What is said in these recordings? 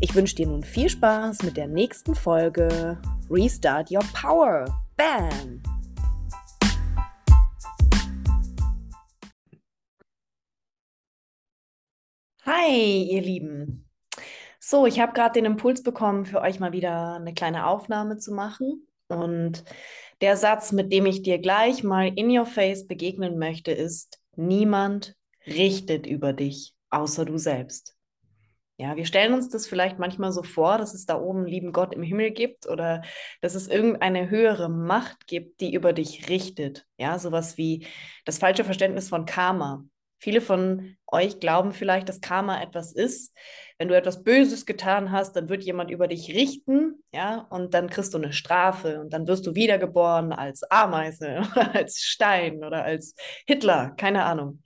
Ich wünsche dir nun viel Spaß mit der nächsten Folge Restart Your Power. Bam! Hi, ihr Lieben. So, ich habe gerade den Impuls bekommen, für euch mal wieder eine kleine Aufnahme zu machen. Und der Satz, mit dem ich dir gleich mal in your face begegnen möchte, ist, niemand richtet über dich, außer du selbst. Ja, wir stellen uns das vielleicht manchmal so vor, dass es da oben lieben Gott im Himmel gibt oder dass es irgendeine höhere Macht gibt, die über dich richtet. Ja, sowas wie das falsche Verständnis von Karma. Viele von euch glauben vielleicht, dass Karma etwas ist. Wenn du etwas Böses getan hast, dann wird jemand über dich richten, ja, und dann kriegst du eine Strafe und dann wirst du wiedergeboren als Ameise oder als Stein oder als Hitler, keine Ahnung.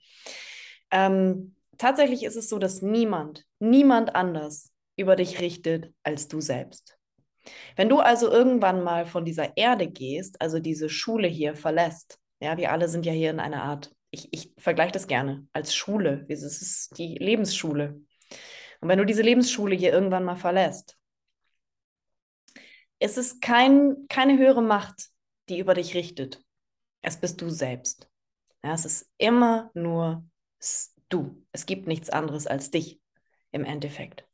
Ähm, tatsächlich ist es so, dass niemand, niemand anders über dich richtet als du selbst. Wenn du also irgendwann mal von dieser Erde gehst, also diese Schule hier verlässt, ja, wir alle sind ja hier in einer Art ich, ich vergleiche das gerne als Schule. Es ist die Lebensschule. Und wenn du diese Lebensschule hier irgendwann mal verlässt, es ist kein, keine höhere Macht, die über dich richtet. Es bist du selbst. Ja, es ist immer nur du. Es gibt nichts anderes als dich im Endeffekt.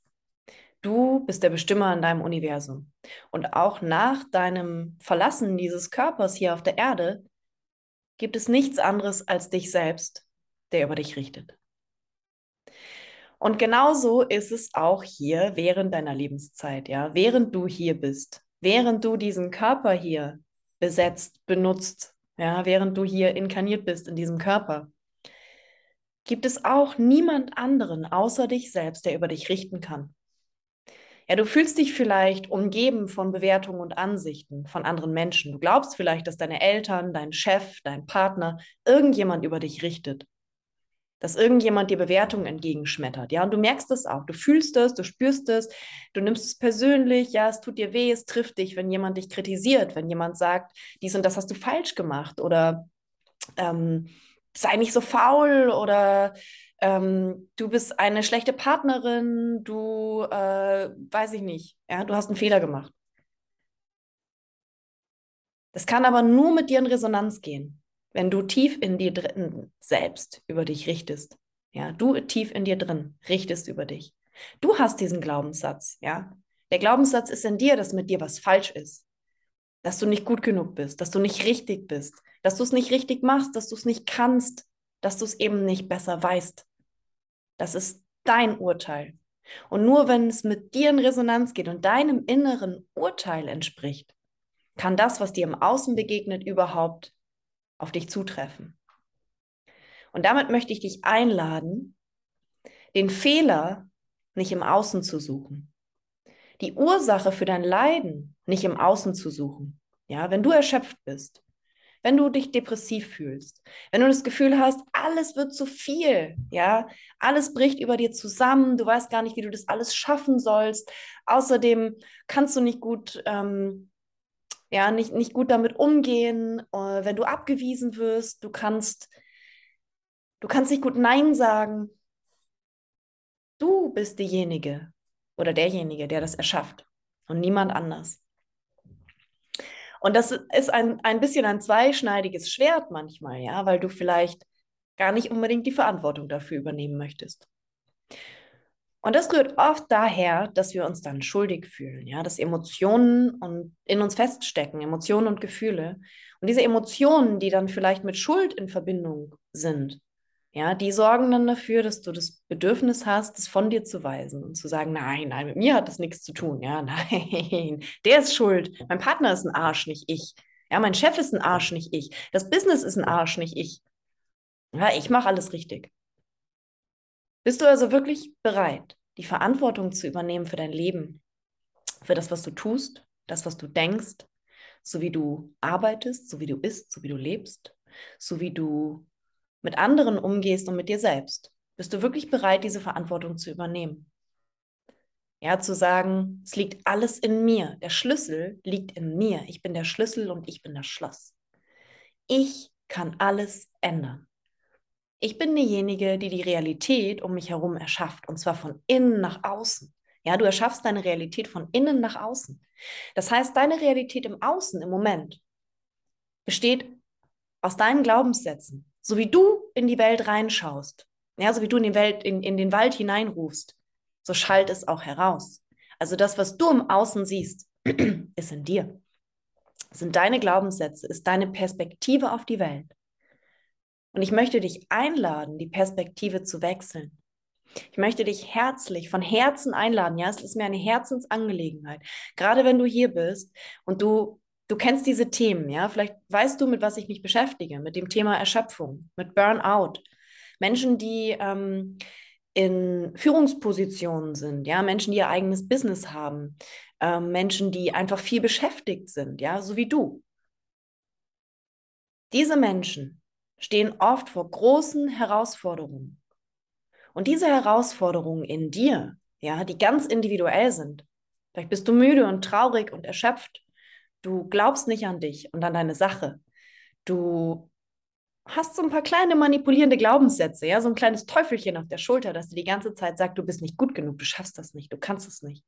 Du bist der Bestimmer in deinem Universum. Und auch nach deinem Verlassen dieses Körpers hier auf der Erde gibt es nichts anderes als dich selbst, der über dich richtet. Und genauso ist es auch hier während deiner Lebenszeit, ja, während du hier bist, während du diesen Körper hier besetzt, benutzt, ja, während du hier inkarniert bist in diesem Körper, gibt es auch niemand anderen außer dich selbst, der über dich richten kann. Ja, du fühlst dich vielleicht umgeben von Bewertungen und Ansichten von anderen Menschen. Du glaubst vielleicht, dass deine Eltern, dein Chef, dein Partner, irgendjemand über dich richtet. Dass irgendjemand dir Bewertungen entgegenschmettert. Ja, und du merkst es auch. Du fühlst es, du spürst es, du nimmst es persönlich. Ja, es tut dir weh, es trifft dich, wenn jemand dich kritisiert, wenn jemand sagt, dies und das hast du falsch gemacht oder ähm, sei nicht so faul oder ähm, du bist eine schlechte Partnerin, du, äh, weiß ich nicht, ja, du hast einen Fehler gemacht. Das kann aber nur mit dir in Resonanz gehen, wenn du tief in dir drin selbst über dich richtest. Ja, du tief in dir drin richtest über dich. Du hast diesen Glaubenssatz, ja. Der Glaubenssatz ist in dir, dass mit dir was falsch ist. Dass du nicht gut genug bist, dass du nicht richtig bist, dass du es nicht richtig machst, dass du es nicht kannst, dass du es eben nicht besser weißt. Das ist dein Urteil. Und nur wenn es mit dir in Resonanz geht und deinem inneren Urteil entspricht, kann das, was dir im Außen begegnet, überhaupt auf dich zutreffen. Und damit möchte ich dich einladen, den Fehler nicht im Außen zu suchen. Die Ursache für dein Leiden nicht im Außen zu suchen. Ja, wenn du erschöpft bist, wenn du dich depressiv fühlst, wenn du das Gefühl hast, alles wird zu viel, ja, alles bricht über dir zusammen, du weißt gar nicht, wie du das alles schaffen sollst. Außerdem kannst du nicht gut, ähm, ja, nicht, nicht gut damit umgehen, äh, wenn du abgewiesen wirst, du kannst, du kannst nicht gut Nein sagen. Du bist diejenige oder derjenige, der das erschafft und niemand anders. Und das ist ein, ein bisschen ein zweischneidiges Schwert manchmal, ja, weil du vielleicht gar nicht unbedingt die Verantwortung dafür übernehmen möchtest. Und das rührt oft daher, dass wir uns dann schuldig fühlen, ja, dass Emotionen und in uns feststecken, Emotionen und Gefühle. Und diese Emotionen, die dann vielleicht mit Schuld in Verbindung sind, ja, die sorgen dann dafür, dass du das Bedürfnis hast, es von dir zu weisen und zu sagen, nein, nein, mit mir hat das nichts zu tun. Ja, nein, der ist schuld. Mein Partner ist ein Arsch, nicht ich. Ja, mein Chef ist ein Arsch, nicht ich. Das Business ist ein Arsch, nicht ich. Ja, ich mache alles richtig. Bist du also wirklich bereit, die Verantwortung zu übernehmen für dein Leben, für das, was du tust, das, was du denkst, so wie du arbeitest, so wie du isst, so wie du lebst, so wie du mit anderen umgehst und mit dir selbst? Bist du wirklich bereit, diese Verantwortung zu übernehmen? Ja, zu sagen, es liegt alles in mir. Der Schlüssel liegt in mir. Ich bin der Schlüssel und ich bin das Schloss. Ich kann alles ändern. Ich bin diejenige, die die Realität um mich herum erschafft, und zwar von innen nach außen. Ja, du erschaffst deine Realität von innen nach außen. Das heißt, deine Realität im Außen im Moment besteht aus deinen Glaubenssätzen, so wie du in die Welt reinschaust, ja, so wie du in, die Welt, in, in den Wald hineinrufst, so schallt es auch heraus. Also das, was du im Außen siehst, ist in dir. sind deine Glaubenssätze, ist deine Perspektive auf die Welt. Und ich möchte dich einladen, die Perspektive zu wechseln. Ich möchte dich herzlich, von Herzen einladen. Ja, es ist mir eine Herzensangelegenheit. Gerade wenn du hier bist und du, du kennst diese Themen, ja, vielleicht weißt du, mit was ich mich beschäftige, mit dem Thema Erschöpfung, mit Burnout. Menschen, die ähm, in Führungspositionen sind, ja, Menschen, die ihr eigenes Business haben, ähm, Menschen, die einfach viel beschäftigt sind, ja, so wie du. Diese Menschen stehen oft vor großen Herausforderungen. Und diese Herausforderungen in dir, ja, die ganz individuell sind. Vielleicht bist du müde und traurig und erschöpft. Du glaubst nicht an dich und an deine Sache. Du hast so ein paar kleine manipulierende Glaubenssätze, ja, so ein kleines Teufelchen auf der Schulter, das dir die ganze Zeit sagt, du bist nicht gut genug, du schaffst das nicht, du kannst es nicht.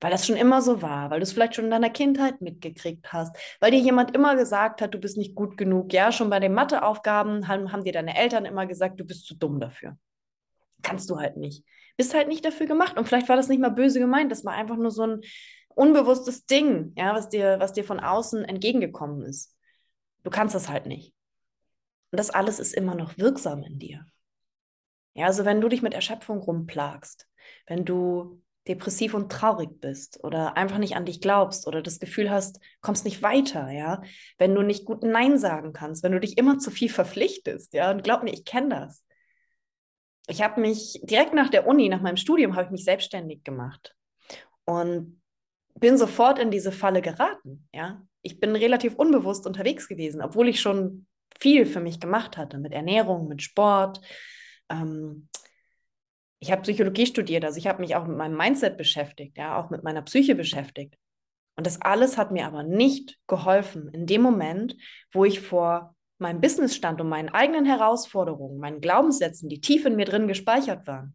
Weil das schon immer so war, weil du es vielleicht schon in deiner Kindheit mitgekriegt hast, weil dir jemand immer gesagt hat, du bist nicht gut genug. Ja, schon bei den Matheaufgaben haben, haben dir deine Eltern immer gesagt, du bist zu dumm dafür. Kannst du halt nicht. Bist halt nicht dafür gemacht. Und vielleicht war das nicht mal böse gemeint, das war einfach nur so ein unbewusstes Ding, ja, was dir, was dir von außen entgegengekommen ist. Du kannst das halt nicht. Und das alles ist immer noch wirksam in dir. Ja, also wenn du dich mit Erschöpfung rumplagst, wenn du depressiv und traurig bist oder einfach nicht an dich glaubst oder das Gefühl hast, kommst nicht weiter, ja, wenn du nicht gut Nein sagen kannst, wenn du dich immer zu viel verpflichtest, ja, und glaub mir, ich kenne das. Ich habe mich direkt nach der Uni, nach meinem Studium, habe ich mich selbstständig gemacht und bin sofort in diese Falle geraten, ja ich bin relativ unbewusst unterwegs gewesen, obwohl ich schon viel für mich gemacht hatte mit Ernährung, mit Sport. Ähm, ich habe Psychologie studiert, also ich habe mich auch mit meinem Mindset beschäftigt, ja, auch mit meiner Psyche beschäftigt. Und das alles hat mir aber nicht geholfen in dem Moment, wo ich vor meinem Business stand und meinen eigenen Herausforderungen, meinen Glaubenssätzen, die tief in mir drin gespeichert waren.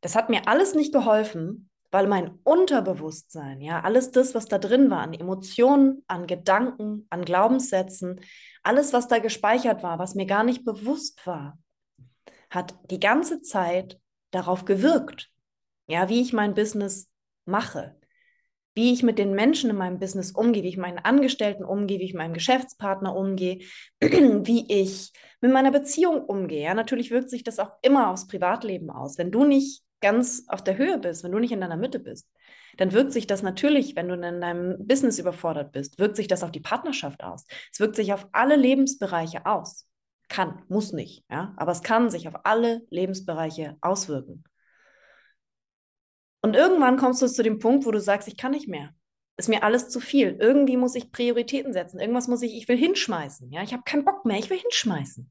Das hat mir alles nicht geholfen, weil mein Unterbewusstsein, ja, alles das, was da drin war, an Emotionen, an Gedanken, an Glaubenssätzen, alles, was da gespeichert war, was mir gar nicht bewusst war, hat die ganze Zeit darauf gewirkt, ja, wie ich mein Business mache, wie ich mit den Menschen in meinem Business umgehe, wie ich meinen Angestellten umgehe, wie ich meinem Geschäftspartner umgehe, wie ich mit meiner Beziehung umgehe. Ja, natürlich wirkt sich das auch immer aufs Privatleben aus. Wenn du nicht ganz auf der Höhe bist, wenn du nicht in deiner Mitte bist, dann wirkt sich das natürlich, wenn du in deinem Business überfordert bist, wirkt sich das auf die Partnerschaft aus. Es wirkt sich auf alle Lebensbereiche aus. Kann, muss nicht, ja, aber es kann sich auf alle Lebensbereiche auswirken. Und irgendwann kommst du zu dem Punkt, wo du sagst, ich kann nicht mehr. Ist mir alles zu viel. Irgendwie muss ich Prioritäten setzen. Irgendwas muss ich, ich will hinschmeißen. Ja, ich habe keinen Bock mehr. Ich will hinschmeißen.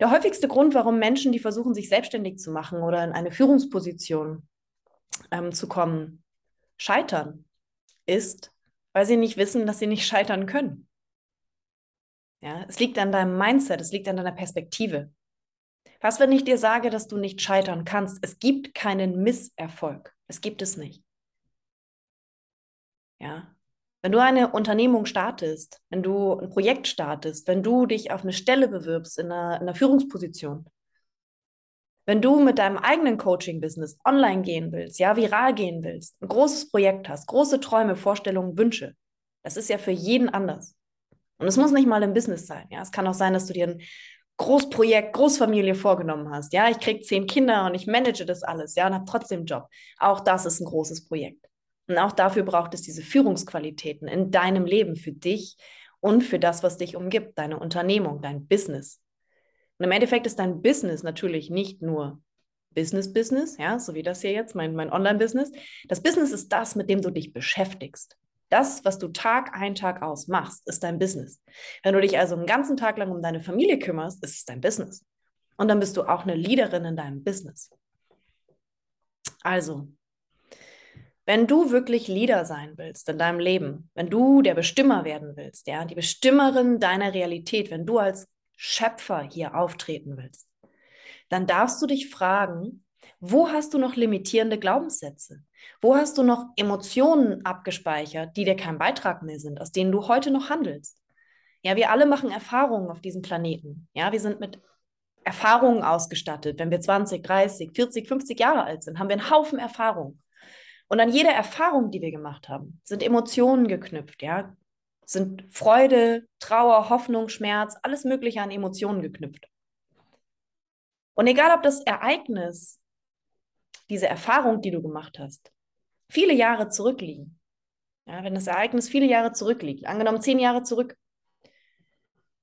Der häufigste Grund, warum Menschen, die versuchen, sich selbstständig zu machen oder in eine Führungsposition ähm, zu kommen, scheitern, ist, weil sie nicht wissen, dass sie nicht scheitern können. Ja, es liegt an deinem Mindset, es liegt an deiner Perspektive. Was, wenn ich dir sage, dass du nicht scheitern kannst? Es gibt keinen Misserfolg. Es gibt es nicht. Ja, wenn du eine Unternehmung startest, wenn du ein Projekt startest, wenn du dich auf eine Stelle bewirbst in einer, in einer Führungsposition, wenn du mit deinem eigenen Coaching-Business online gehen willst, ja, viral gehen willst, ein großes Projekt hast, große Träume, Vorstellungen, Wünsche, das ist ja für jeden anders. Und es muss nicht mal im Business sein. Ja, es kann auch sein, dass du dir ein Großprojekt, Großfamilie vorgenommen hast. Ja, ich kriege zehn Kinder und ich manage das alles. Ja, und habe trotzdem einen Job. Auch das ist ein großes Projekt. Und auch dafür braucht es diese Führungsqualitäten in deinem Leben für dich und für das, was dich umgibt, deine Unternehmung, dein Business. Und im Endeffekt ist dein Business natürlich nicht nur Business, Business, ja, so wie das hier jetzt, mein, mein Online-Business. Das Business ist das, mit dem du dich beschäftigst. Das, was du Tag ein, Tag aus machst, ist dein Business. Wenn du dich also einen ganzen Tag lang um deine Familie kümmerst, ist es dein Business. Und dann bist du auch eine Leaderin in deinem Business. Also, wenn du wirklich Leader sein willst in deinem Leben, wenn du der Bestimmer werden willst, ja, die Bestimmerin deiner Realität, wenn du als Schöpfer hier auftreten willst, dann darfst du dich fragen, wo hast du noch limitierende Glaubenssätze? Wo hast du noch Emotionen abgespeichert, die dir kein Beitrag mehr sind, aus denen du heute noch handelst? Ja, wir alle machen Erfahrungen auf diesem Planeten. Ja, wir sind mit Erfahrungen ausgestattet. Wenn wir 20, 30, 40, 50 Jahre alt sind, haben wir einen Haufen Erfahrung. Und an jede Erfahrung, die wir gemacht haben, sind Emotionen geknüpft, ja, sind Freude, Trauer, Hoffnung, Schmerz, alles Mögliche an Emotionen geknüpft. Und egal, ob das Ereignis, diese Erfahrung, die du gemacht hast, viele Jahre zurückliegen, ja, wenn das Ereignis viele Jahre zurückliegt, angenommen zehn Jahre zurück,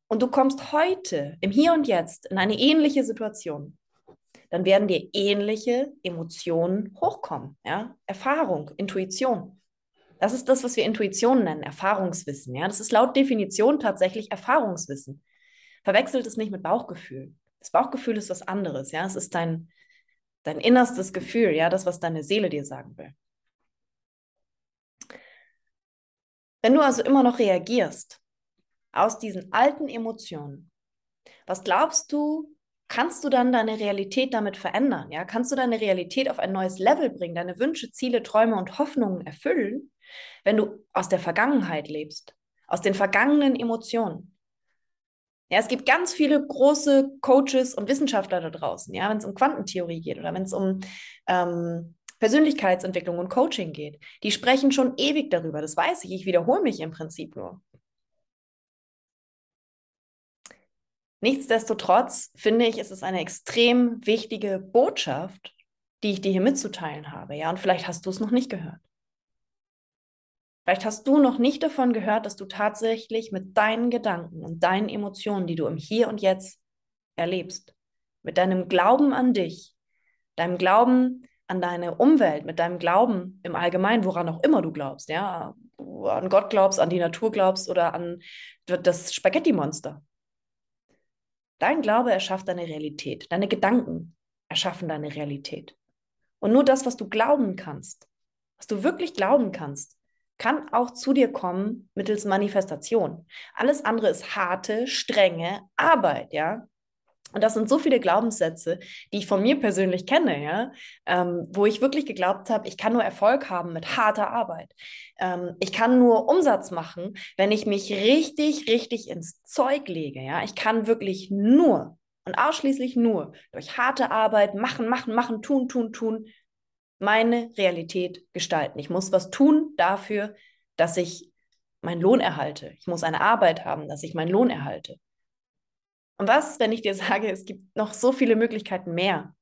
und du kommst heute im Hier und Jetzt in eine ähnliche Situation, dann werden dir ähnliche Emotionen hochkommen. Ja? Erfahrung, Intuition. Das ist das, was wir Intuition nennen, Erfahrungswissen. Ja? Das ist laut Definition tatsächlich Erfahrungswissen. Verwechselt es nicht mit Bauchgefühl. Das Bauchgefühl ist was anderes. Ja? Es ist dein, dein innerstes Gefühl, ja, das, was deine Seele dir sagen will. Wenn du also immer noch reagierst aus diesen alten Emotionen, was glaubst du, kannst du dann deine Realität damit verändern? Ja, kannst du deine Realität auf ein neues Level bringen, deine Wünsche, Ziele, Träume und Hoffnungen erfüllen, wenn du aus der Vergangenheit lebst, aus den vergangenen Emotionen? Ja, es gibt ganz viele große Coaches und Wissenschaftler da draußen, ja, wenn es um Quantentheorie geht oder wenn es um ähm, Persönlichkeitsentwicklung und Coaching geht. Die sprechen schon ewig darüber, das weiß ich. Ich wiederhole mich im Prinzip nur. Nichtsdestotrotz finde ich, ist es eine extrem wichtige Botschaft, die ich dir hier mitzuteilen habe. Ja, und vielleicht hast du es noch nicht gehört. Vielleicht hast du noch nicht davon gehört, dass du tatsächlich mit deinen Gedanken und deinen Emotionen, die du im Hier und Jetzt erlebst, mit deinem Glauben an dich, deinem Glauben an deine Umwelt, mit deinem Glauben im Allgemeinen, woran auch immer du glaubst, ja, an Gott glaubst, an die Natur glaubst oder an das Spaghetti-Monster. Dein Glaube erschafft deine Realität. Deine Gedanken erschaffen deine Realität. Und nur das, was du glauben kannst, was du wirklich glauben kannst, kann auch zu dir kommen mittels Manifestation. Alles andere ist harte, strenge Arbeit, ja. Und das sind so viele Glaubenssätze, die ich von mir persönlich kenne, ja, ähm, wo ich wirklich geglaubt habe, ich kann nur Erfolg haben mit harter Arbeit. Ähm, ich kann nur Umsatz machen, wenn ich mich richtig, richtig ins Zeug lege. Ja, ich kann wirklich nur und ausschließlich nur durch harte Arbeit machen, machen, machen, tun, tun, tun meine Realität gestalten. Ich muss was tun dafür, dass ich meinen Lohn erhalte. Ich muss eine Arbeit haben, dass ich meinen Lohn erhalte. Und was, wenn ich dir sage, es gibt noch so viele Möglichkeiten mehr?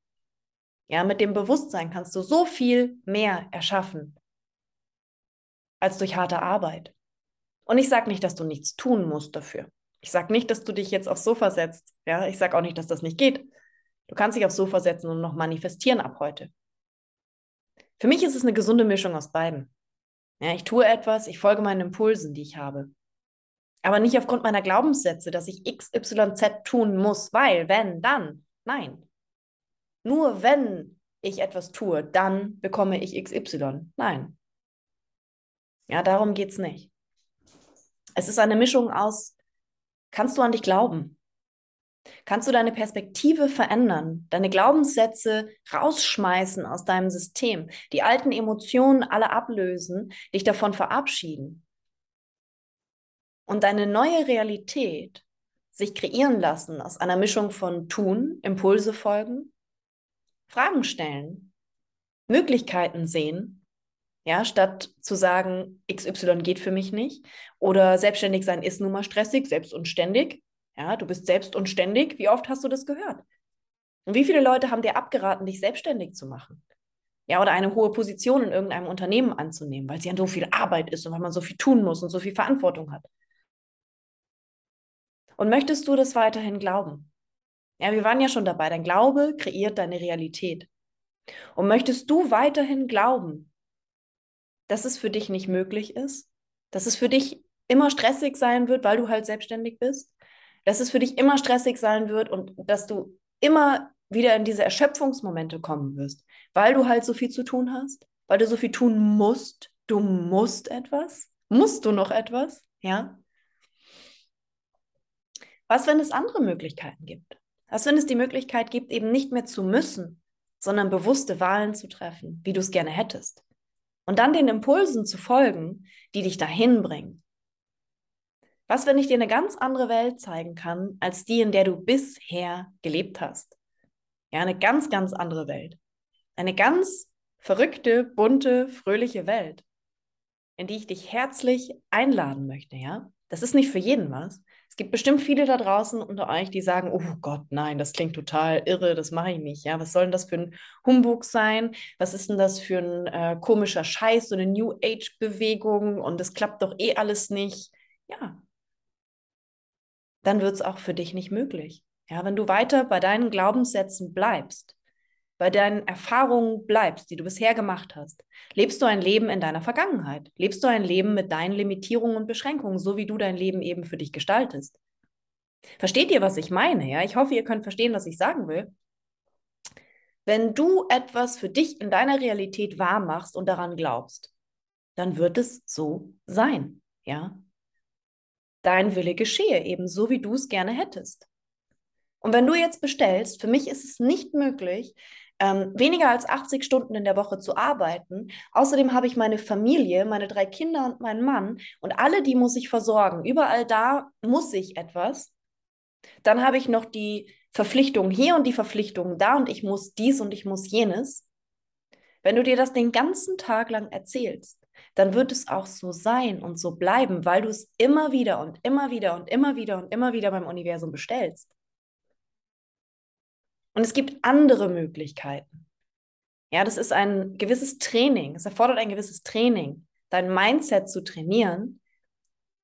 Ja, mit dem Bewusstsein kannst du so viel mehr erschaffen als durch harte Arbeit. Und ich sage nicht, dass du nichts tun musst dafür. Ich sage nicht, dass du dich jetzt aufs Sofa setzt. Ja, ich sage auch nicht, dass das nicht geht. Du kannst dich aufs Sofa setzen und noch manifestieren ab heute. Für mich ist es eine gesunde Mischung aus beiden. Ja, ich tue etwas, ich folge meinen Impulsen, die ich habe aber nicht aufgrund meiner Glaubenssätze, dass ich XYZ tun muss, weil, wenn, dann. Nein. Nur wenn ich etwas tue, dann bekomme ich XY. Nein. Ja, darum geht es nicht. Es ist eine Mischung aus, kannst du an dich glauben? Kannst du deine Perspektive verändern, deine Glaubenssätze rausschmeißen aus deinem System, die alten Emotionen alle ablösen, dich davon verabschieden? Und deine neue Realität sich kreieren lassen aus einer Mischung von tun, Impulse folgen, Fragen stellen, Möglichkeiten sehen, ja, statt zu sagen, XY geht für mich nicht oder selbstständig sein ist nun mal stressig, selbst und ständig. Ja, du bist selbst und ständig. Wie oft hast du das gehört? Und wie viele Leute haben dir abgeraten, dich selbstständig zu machen? Ja, oder eine hohe Position in irgendeinem Unternehmen anzunehmen, weil es ja so viel Arbeit ist und weil man so viel tun muss und so viel Verantwortung hat. Und möchtest du das weiterhin glauben? Ja, wir waren ja schon dabei. Dein Glaube kreiert deine Realität. Und möchtest du weiterhin glauben, dass es für dich nicht möglich ist, dass es für dich immer stressig sein wird, weil du halt selbstständig bist, dass es für dich immer stressig sein wird und dass du immer wieder in diese Erschöpfungsmomente kommen wirst, weil du halt so viel zu tun hast, weil du so viel tun musst. Du musst etwas. Musst du noch etwas? Ja. Was, wenn es andere Möglichkeiten gibt? Was, wenn es die Möglichkeit gibt, eben nicht mehr zu müssen, sondern bewusste Wahlen zu treffen, wie du es gerne hättest? Und dann den Impulsen zu folgen, die dich dahin bringen. Was, wenn ich dir eine ganz andere Welt zeigen kann, als die, in der du bisher gelebt hast? Ja, eine ganz, ganz andere Welt. Eine ganz verrückte, bunte, fröhliche Welt, in die ich dich herzlich einladen möchte, ja? Das ist nicht für jeden was. Es gibt bestimmt viele da draußen unter euch, die sagen, oh Gott, nein, das klingt total irre, das mache ich nicht. Ja, was soll denn das für ein Humbug sein? Was ist denn das für ein äh, komischer Scheiß, so eine New Age-Bewegung und es klappt doch eh alles nicht? Ja, dann wird es auch für dich nicht möglich. Ja, wenn du weiter bei deinen Glaubenssätzen bleibst, bei deinen Erfahrungen bleibst, die du bisher gemacht hast, lebst du ein Leben in deiner Vergangenheit. Lebst du ein Leben mit deinen Limitierungen und Beschränkungen, so wie du dein Leben eben für dich gestaltest. Versteht ihr, was ich meine? Ja, ich hoffe, ihr könnt verstehen, was ich sagen will. Wenn du etwas für dich in deiner Realität wahr machst und daran glaubst, dann wird es so sein. Ja, dein Wille geschehe, eben so wie du es gerne hättest. Und wenn du jetzt bestellst, für mich ist es nicht möglich, ähm, weniger als 80 Stunden in der Woche zu arbeiten. Außerdem habe ich meine Familie, meine drei Kinder und meinen Mann und alle die muss ich versorgen. Überall da muss ich etwas. Dann habe ich noch die Verpflichtung hier und die Verpflichtung da und ich muss dies und ich muss jenes. Wenn du dir das den ganzen Tag lang erzählst, dann wird es auch so sein und so bleiben, weil du es immer wieder und immer wieder und immer wieder und immer wieder beim Universum bestellst. Und es gibt andere Möglichkeiten. Ja, das ist ein gewisses Training. Es erfordert ein gewisses Training, dein Mindset zu trainieren,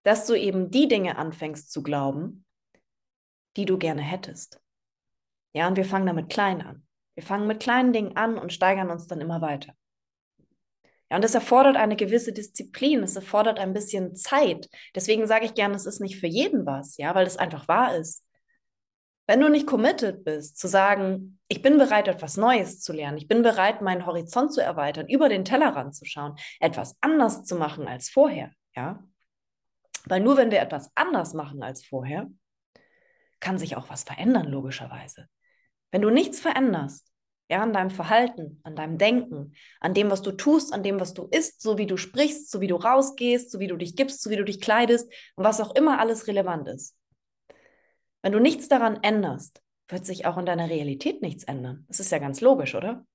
dass du eben die Dinge anfängst zu glauben, die du gerne hättest. Ja, und wir fangen damit klein an. Wir fangen mit kleinen Dingen an und steigern uns dann immer weiter. Ja, und das erfordert eine gewisse Disziplin, es erfordert ein bisschen Zeit. Deswegen sage ich gerne, es ist nicht für jeden was, ja, weil es einfach wahr ist. Wenn du nicht committed bist, zu sagen, ich bin bereit, etwas Neues zu lernen, ich bin bereit, meinen Horizont zu erweitern, über den Tellerrand zu schauen, etwas anders zu machen als vorher, ja, weil nur wenn wir etwas anders machen als vorher, kann sich auch was verändern, logischerweise. Wenn du nichts veränderst, ja, an deinem Verhalten, an deinem Denken, an dem, was du tust, an dem, was du isst, so wie du sprichst, so wie du rausgehst, so wie du dich gibst, so wie du dich kleidest und was auch immer alles relevant ist. Wenn du nichts daran änderst, wird sich auch in deiner Realität nichts ändern. Das ist ja ganz logisch, oder?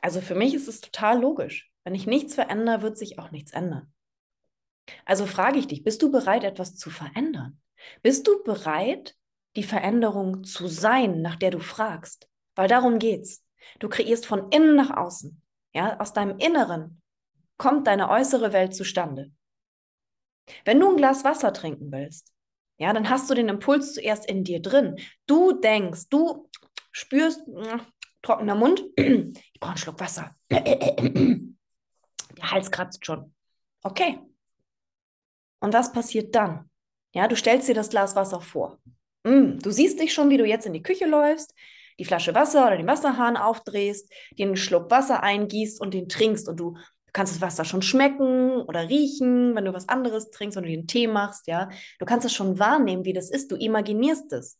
Also für mich ist es total logisch. Wenn ich nichts verändere, wird sich auch nichts ändern. Also frage ich dich, bist du bereit, etwas zu verändern? Bist du bereit, die Veränderung zu sein, nach der du fragst? Weil darum geht's. Du kreierst von innen nach außen. Ja, aus deinem Inneren kommt deine äußere Welt zustande. Wenn du ein Glas Wasser trinken willst, ja, dann hast du den Impuls zuerst in dir drin. Du denkst, du spürst, trockener Mund, ich brauche einen Schluck Wasser. Der Hals kratzt schon. Okay. Und was passiert dann? Ja, du stellst dir das Glas Wasser vor. Mm, du siehst dich schon, wie du jetzt in die Küche läufst, die Flasche Wasser oder den Wasserhahn aufdrehst, einen Schluck Wasser eingießt und den trinkst und du kannst das Wasser schon schmecken oder riechen, wenn du was anderes trinkst, wenn du den Tee machst, ja. Du kannst es schon wahrnehmen, wie das ist. Du imaginierst es.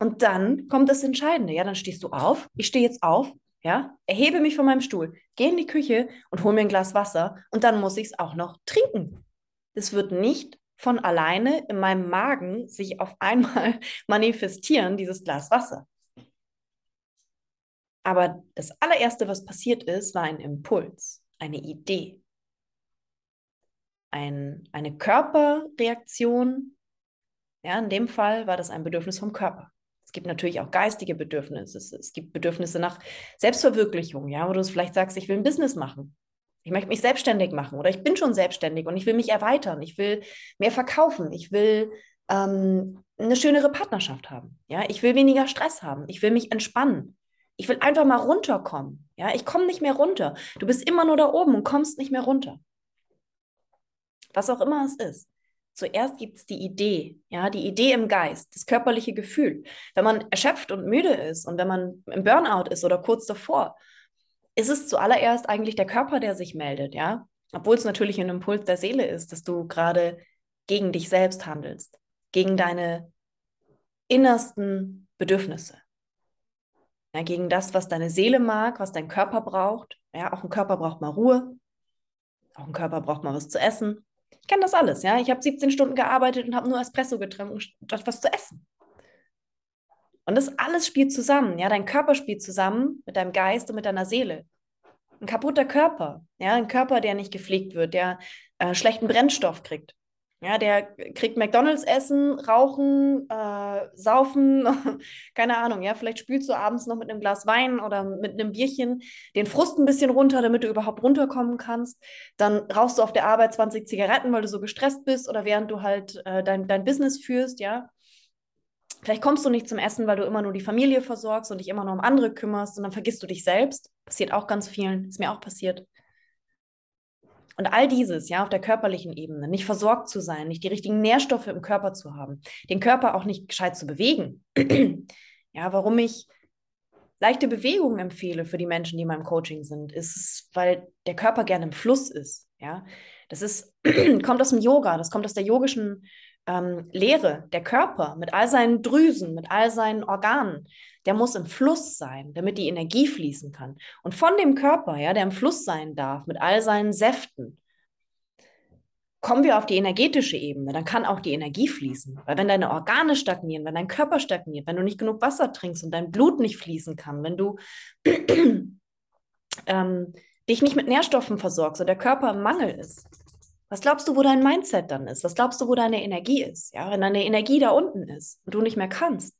Und dann kommt das Entscheidende. Ja, dann stehst du auf. Ich stehe jetzt auf, ja, erhebe mich von meinem Stuhl, gehe in die Küche und hole mir ein Glas Wasser und dann muss ich es auch noch trinken. Das wird nicht von alleine in meinem Magen sich auf einmal manifestieren, dieses Glas Wasser. Aber das allererste, was passiert ist, war ein Impuls, eine Idee, ein, eine Körperreaktion. Ja, in dem Fall war das ein Bedürfnis vom Körper. Es gibt natürlich auch geistige Bedürfnisse. Es, es gibt Bedürfnisse nach Selbstverwirklichung, ja, wo du vielleicht sagst, ich will ein Business machen. Ich möchte mich selbstständig machen oder ich bin schon selbstständig und ich will mich erweitern. Ich will mehr verkaufen. Ich will ähm, eine schönere Partnerschaft haben. Ja, ich will weniger Stress haben. Ich will mich entspannen. Ich will einfach mal runterkommen. Ja, ich komme nicht mehr runter. Du bist immer nur da oben und kommst nicht mehr runter. Was auch immer es ist. Zuerst gibt es die Idee, ja, die Idee im Geist, das körperliche Gefühl. Wenn man erschöpft und müde ist und wenn man im Burnout ist oder kurz davor, ist es zuallererst eigentlich der Körper, der sich meldet, ja. Obwohl es natürlich ein Impuls der Seele ist, dass du gerade gegen dich selbst handelst, gegen deine innersten Bedürfnisse. Ja, gegen das, was deine Seele mag, was dein Körper braucht. Ja, auch ein Körper braucht mal Ruhe. Auch ein Körper braucht mal was zu essen. Ich kenne das alles, ja. Ich habe 17 Stunden gearbeitet und habe nur Espresso getrunken, statt was zu essen. Und das alles spielt zusammen, ja. Dein Körper spielt zusammen mit deinem Geist und mit deiner Seele. Ein kaputter Körper, ja, ein Körper, der nicht gepflegt wird, der äh, schlechten Brennstoff kriegt. Ja, der kriegt McDonalds essen, rauchen, äh, saufen, keine Ahnung, ja, vielleicht spülst du abends noch mit einem Glas Wein oder mit einem Bierchen den Frust ein bisschen runter, damit du überhaupt runterkommen kannst. Dann rauchst du auf der Arbeit 20 Zigaretten, weil du so gestresst bist oder während du halt äh, dein, dein Business führst, ja. Vielleicht kommst du nicht zum Essen, weil du immer nur die Familie versorgst und dich immer nur um andere kümmerst und dann vergisst du dich selbst. Passiert auch ganz vielen, ist mir auch passiert. Und all dieses, ja, auf der körperlichen Ebene, nicht versorgt zu sein, nicht die richtigen Nährstoffe im Körper zu haben, den Körper auch nicht gescheit zu bewegen. ja, warum ich leichte Bewegungen empfehle für die Menschen, die in meinem Coaching sind, ist weil der Körper gerne im Fluss ist. Ja, das ist, kommt aus dem Yoga, das kommt aus der yogischen ähm, Lehre. Der Körper mit all seinen Drüsen, mit all seinen Organen, der muss im Fluss sein, damit die Energie fließen kann. Und von dem Körper, ja, der im Fluss sein darf, mit all seinen Säften, kommen wir auf die energetische Ebene, dann kann auch die Energie fließen. Weil wenn deine Organe stagnieren, wenn dein Körper stagniert, wenn du nicht genug Wasser trinkst und dein Blut nicht fließen kann, wenn du ähm, dich nicht mit Nährstoffen versorgst und der Körper im Mangel ist, was glaubst du, wo dein Mindset dann ist? Was glaubst du, wo deine Energie ist? Ja, wenn deine Energie da unten ist und du nicht mehr kannst,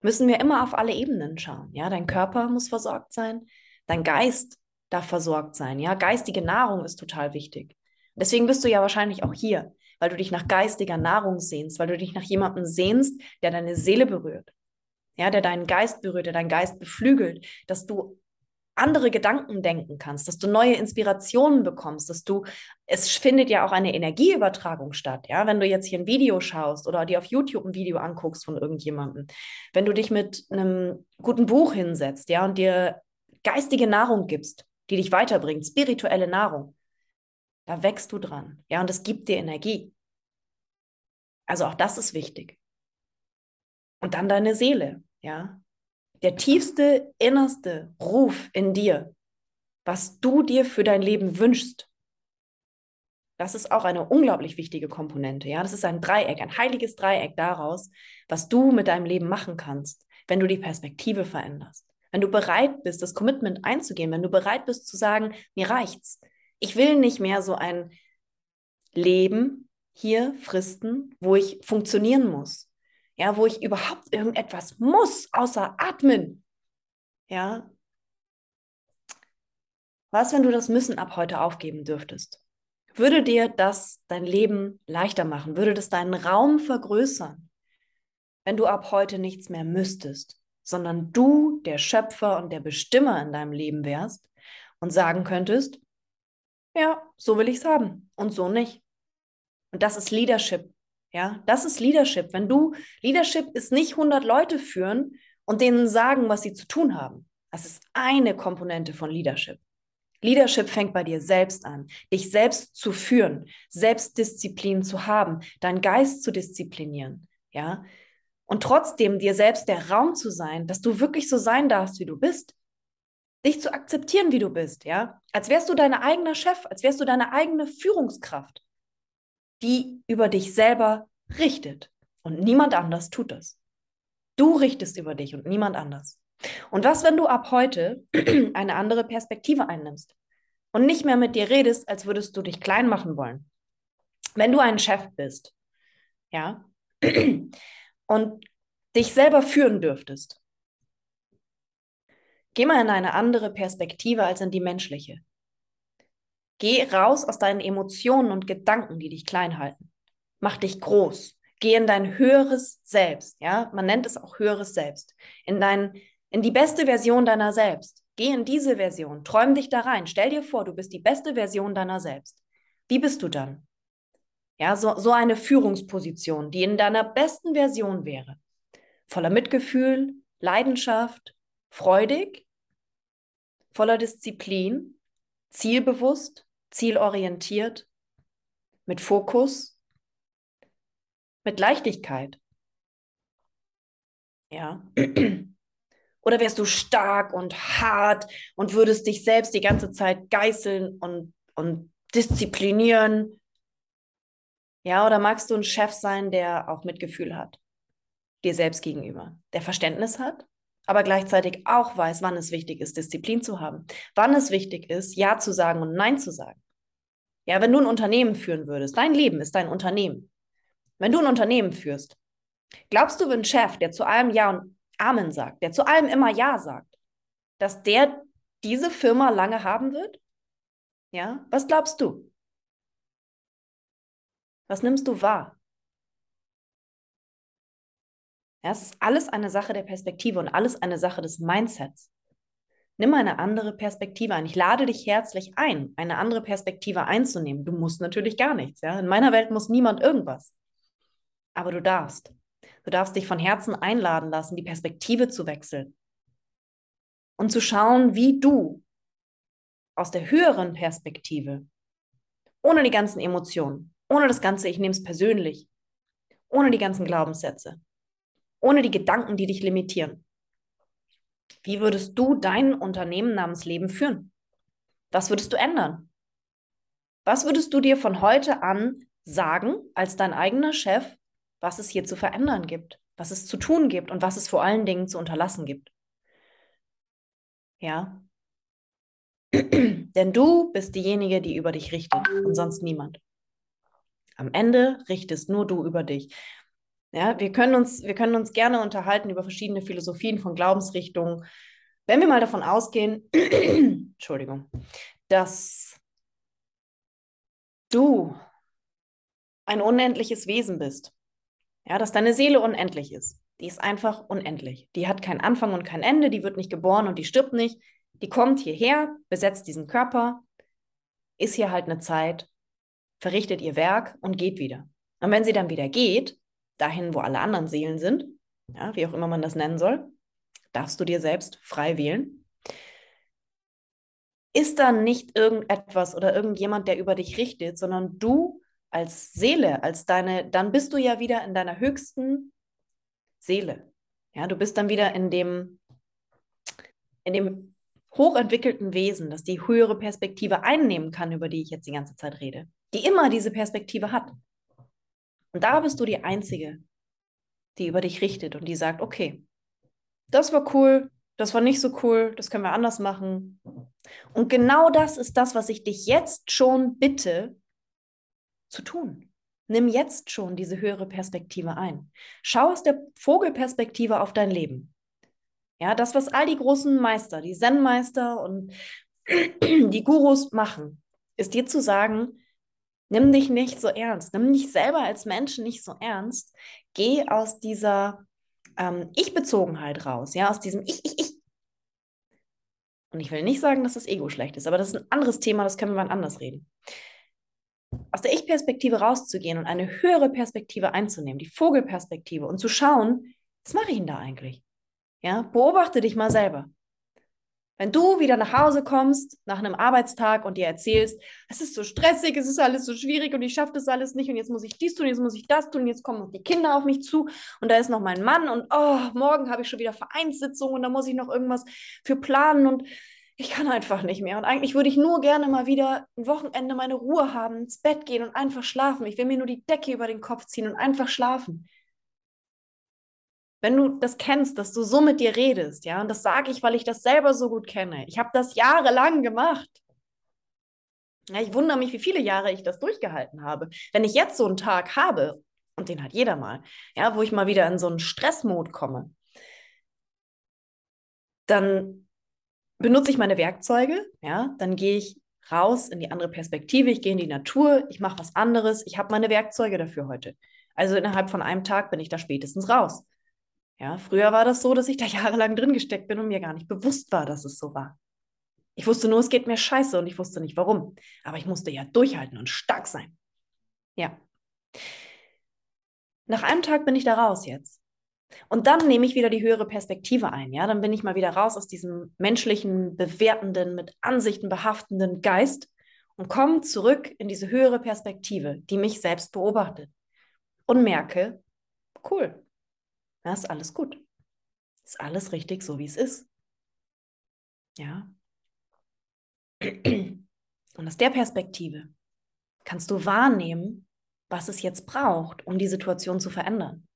müssen wir immer auf alle Ebenen schauen. Ja, dein Körper muss versorgt sein, dein Geist darf versorgt sein. Ja, geistige Nahrung ist total wichtig. Deswegen bist du ja wahrscheinlich auch hier, weil du dich nach geistiger Nahrung sehnst, weil du dich nach jemandem sehnst, der deine Seele berührt. Ja, der deinen Geist berührt, der deinen Geist beflügelt, dass du andere Gedanken denken kannst, dass du neue Inspirationen bekommst, dass du, es findet ja auch eine Energieübertragung statt, ja, wenn du jetzt hier ein Video schaust oder dir auf YouTube ein Video anguckst von irgendjemandem, wenn du dich mit einem guten Buch hinsetzt, ja, und dir geistige Nahrung gibst, die dich weiterbringt, spirituelle Nahrung, da wächst du dran, ja, und es gibt dir Energie. Also auch das ist wichtig. Und dann deine Seele, ja, der tiefste, innerste Ruf in dir, was du dir für dein Leben wünschst, das ist auch eine unglaublich wichtige Komponente. Ja, das ist ein Dreieck, ein heiliges Dreieck daraus, was du mit deinem Leben machen kannst, wenn du die Perspektive veränderst. Wenn du bereit bist, das Commitment einzugehen, wenn du bereit bist zu sagen, mir reicht's. Ich will nicht mehr so ein Leben hier fristen, wo ich funktionieren muss, ja, wo ich überhaupt irgendetwas muss, außer atmen. Ja. Was, wenn du das Müssen ab heute aufgeben dürftest? Würde dir das dein Leben leichter machen? Würde das deinen Raum vergrößern? Wenn du ab heute nichts mehr müsstest, sondern du der Schöpfer und der Bestimmer in deinem Leben wärst und sagen könntest, ja, so will ich es haben und so nicht. Und das ist Leadership. Ja, das ist Leadership. Wenn du, Leadership ist nicht 100 Leute führen und denen sagen, was sie zu tun haben. Das ist eine Komponente von Leadership. Leadership fängt bei dir selbst an, dich selbst zu führen, Selbstdisziplin zu haben, deinen Geist zu disziplinieren, ja? Und trotzdem dir selbst der Raum zu sein, dass du wirklich so sein darfst, wie du bist. Dich zu akzeptieren, wie du bist, ja? Als wärst du dein eigener Chef, als wärst du deine eigene Führungskraft die über dich selber richtet. Und niemand anders tut das. Du richtest über dich und niemand anders. Und was, wenn du ab heute eine andere Perspektive einnimmst und nicht mehr mit dir redest, als würdest du dich klein machen wollen? Wenn du ein Chef bist, ja, und dich selber führen dürftest, geh mal in eine andere Perspektive als in die menschliche. Geh raus aus deinen Emotionen und Gedanken, die dich klein halten. Mach dich groß. Geh in dein höheres Selbst, ja? Man nennt es auch höheres Selbst. In dein in die beste Version deiner selbst. Geh in diese Version, träum dich da rein. Stell dir vor, du bist die beste Version deiner selbst. Wie bist du dann? Ja, so, so eine Führungsposition, die in deiner besten Version wäre. Voller Mitgefühl, Leidenschaft, freudig, voller Disziplin, zielbewusst, zielorientiert, mit Fokus, mit Leichtigkeit. Ja. Oder wärst du stark und hart und würdest dich selbst die ganze Zeit geißeln und, und disziplinieren? Ja, oder magst du ein Chef sein, der auch Mitgefühl hat, dir selbst gegenüber, der Verständnis hat, aber gleichzeitig auch weiß, wann es wichtig ist, Disziplin zu haben, wann es wichtig ist, Ja zu sagen und Nein zu sagen. Ja, wenn du ein Unternehmen führen würdest, dein Leben ist dein Unternehmen. Wenn du ein Unternehmen führst, glaubst du, wenn ein Chef, der zu allem Ja und Amen sagt, der zu allem immer Ja sagt, dass der diese Firma lange haben wird? Ja, was glaubst du? Was nimmst du wahr? Ja, es ist alles eine Sache der Perspektive und alles eine Sache des Mindsets. Nimm eine andere Perspektive ein. Ich lade dich herzlich ein, eine andere Perspektive einzunehmen. Du musst natürlich gar nichts. Ja? In meiner Welt muss niemand irgendwas. Aber du darfst. Du darfst dich von Herzen einladen lassen, die Perspektive zu wechseln und zu schauen, wie du aus der höheren Perspektive, ohne die ganzen Emotionen, ohne das Ganze, ich nehme es persönlich, ohne die ganzen Glaubenssätze, ohne die Gedanken, die dich limitieren. Wie würdest du dein Unternehmen namens Leben führen? Was würdest du ändern? Was würdest du dir von heute an sagen als dein eigener Chef, was es hier zu verändern gibt, was es zu tun gibt und was es vor allen Dingen zu unterlassen gibt? Ja. Denn du bist diejenige, die über dich richtet und sonst niemand. Am Ende richtest nur du über dich. Ja, wir können uns, wir können uns gerne unterhalten über verschiedene Philosophien von Glaubensrichtungen. Wenn wir mal davon ausgehen, Entschuldigung, dass du ein unendliches Wesen bist, ja, dass deine Seele unendlich ist. Die ist einfach unendlich. Die hat keinen Anfang und kein Ende, die wird nicht geboren und die stirbt nicht. Die kommt hierher, besetzt diesen Körper, ist hier halt eine Zeit, verrichtet ihr Werk und geht wieder. Und wenn sie dann wieder geht, dahin, wo alle anderen Seelen sind, ja, wie auch immer man das nennen soll, darfst du dir selbst frei wählen. Ist dann nicht irgendetwas oder irgendjemand, der über dich richtet, sondern du als Seele, als deine, dann bist du ja wieder in deiner höchsten Seele. Ja, du bist dann wieder in dem, in dem hochentwickelten Wesen, das die höhere Perspektive einnehmen kann, über die ich jetzt die ganze Zeit rede, die immer diese Perspektive hat. Und da bist du die Einzige, die über dich richtet und die sagt, okay, das war cool, das war nicht so cool, das können wir anders machen. Und genau das ist das, was ich dich jetzt schon bitte zu tun. Nimm jetzt schon diese höhere Perspektive ein. Schau aus der Vogelperspektive auf dein Leben. Ja, das, was all die großen Meister, die Zen-Meister und die Gurus machen, ist dir zu sagen, Nimm dich nicht so ernst. Nimm dich selber als Menschen nicht so ernst. Geh aus dieser ähm, Ich-Bezogenheit raus, ja, aus diesem Ich, Ich, Ich. Und ich will nicht sagen, dass das Ego schlecht ist, aber das ist ein anderes Thema, das können wir wann anders reden. Aus der Ich-Perspektive rauszugehen und eine höhere Perspektive einzunehmen, die Vogelperspektive und zu schauen, was mache ich denn da eigentlich? Ja, beobachte dich mal selber. Wenn du wieder nach Hause kommst nach einem Arbeitstag und dir erzählst, es ist so stressig, es ist alles so schwierig und ich schaffe das alles nicht und jetzt muss ich dies tun, jetzt muss ich das tun, jetzt kommen die Kinder auf mich zu und da ist noch mein Mann und oh, morgen habe ich schon wieder Vereinssitzung und da muss ich noch irgendwas für planen und ich kann einfach nicht mehr. Und eigentlich würde ich nur gerne mal wieder ein Wochenende meine Ruhe haben, ins Bett gehen und einfach schlafen. Ich will mir nur die Decke über den Kopf ziehen und einfach schlafen wenn du das kennst, dass du so mit dir redest, ja, und das sage ich, weil ich das selber so gut kenne. Ich habe das jahrelang gemacht. Ja, ich wundere mich, wie viele Jahre ich das durchgehalten habe. Wenn ich jetzt so einen Tag habe, und den hat jeder mal, ja, wo ich mal wieder in so einen Stressmod komme, dann benutze ich meine Werkzeuge, ja, dann gehe ich raus in die andere Perspektive, ich gehe in die Natur, ich mache was anderes, ich habe meine Werkzeuge dafür heute. Also innerhalb von einem Tag bin ich da spätestens raus. Ja, früher war das so, dass ich da jahrelang drin gesteckt bin und mir gar nicht bewusst war, dass es so war. Ich wusste nur, es geht mir scheiße und ich wusste nicht warum. Aber ich musste ja durchhalten und stark sein. Ja. Nach einem Tag bin ich da raus jetzt. Und dann nehme ich wieder die höhere Perspektive ein. Ja, dann bin ich mal wieder raus aus diesem menschlichen, bewertenden, mit Ansichten behaftenden Geist und komme zurück in diese höhere Perspektive, die mich selbst beobachtet und merke, cool, ja, ist alles gut. Ist alles richtig, so wie es ist. Ja. Und aus der Perspektive kannst du wahrnehmen, was es jetzt braucht, um die Situation zu verändern.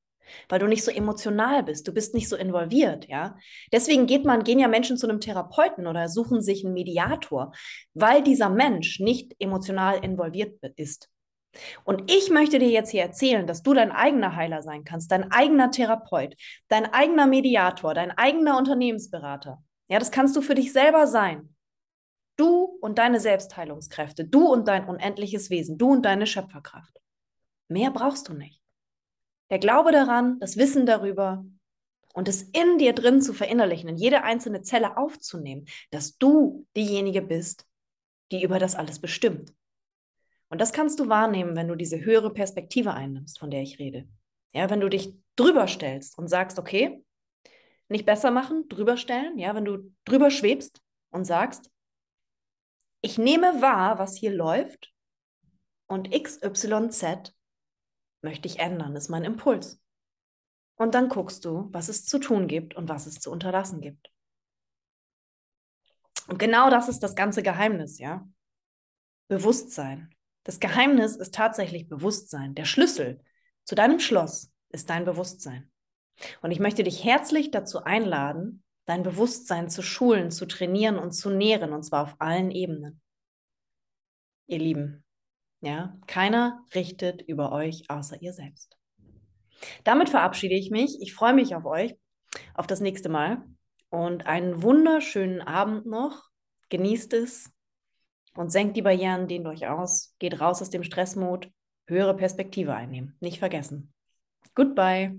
Weil du nicht so emotional bist, du bist nicht so involviert, ja. Deswegen geht man, gehen ja Menschen zu einem Therapeuten oder suchen sich einen Mediator, weil dieser Mensch nicht emotional involviert ist. Und ich möchte dir jetzt hier erzählen, dass du dein eigener Heiler sein kannst, dein eigener Therapeut, dein eigener Mediator, dein eigener Unternehmensberater. Ja, das kannst du für dich selber sein. Du und deine Selbstheilungskräfte, du und dein unendliches Wesen, du und deine Schöpferkraft. Mehr brauchst du nicht. Der Glaube daran, das Wissen darüber und es in dir drin zu verinnerlichen, in jede einzelne Zelle aufzunehmen, dass du diejenige bist, die über das alles bestimmt. Und das kannst du wahrnehmen, wenn du diese höhere Perspektive einnimmst, von der ich rede. Ja, wenn du dich drüber stellst und sagst, okay, nicht besser machen, drüber stellen, ja, wenn du drüber schwebst und sagst, ich nehme wahr, was hier läuft und XYZ möchte ich ändern, ist mein Impuls. Und dann guckst du, was es zu tun gibt und was es zu unterlassen gibt. Und genau das ist das ganze Geheimnis, ja. Bewusstsein. Das Geheimnis ist tatsächlich Bewusstsein. Der Schlüssel zu deinem Schloss ist dein Bewusstsein. Und ich möchte dich herzlich dazu einladen, dein Bewusstsein zu schulen, zu trainieren und zu nähren, und zwar auf allen Ebenen. Ihr Lieben, ja, keiner richtet über euch außer ihr selbst. Damit verabschiede ich mich. Ich freue mich auf euch, auf das nächste Mal und einen wunderschönen Abend noch. Genießt es und senkt die Barrieren, dehnt euch aus, geht raus aus dem Stressmod, höhere Perspektive einnehmen. Nicht vergessen. Goodbye.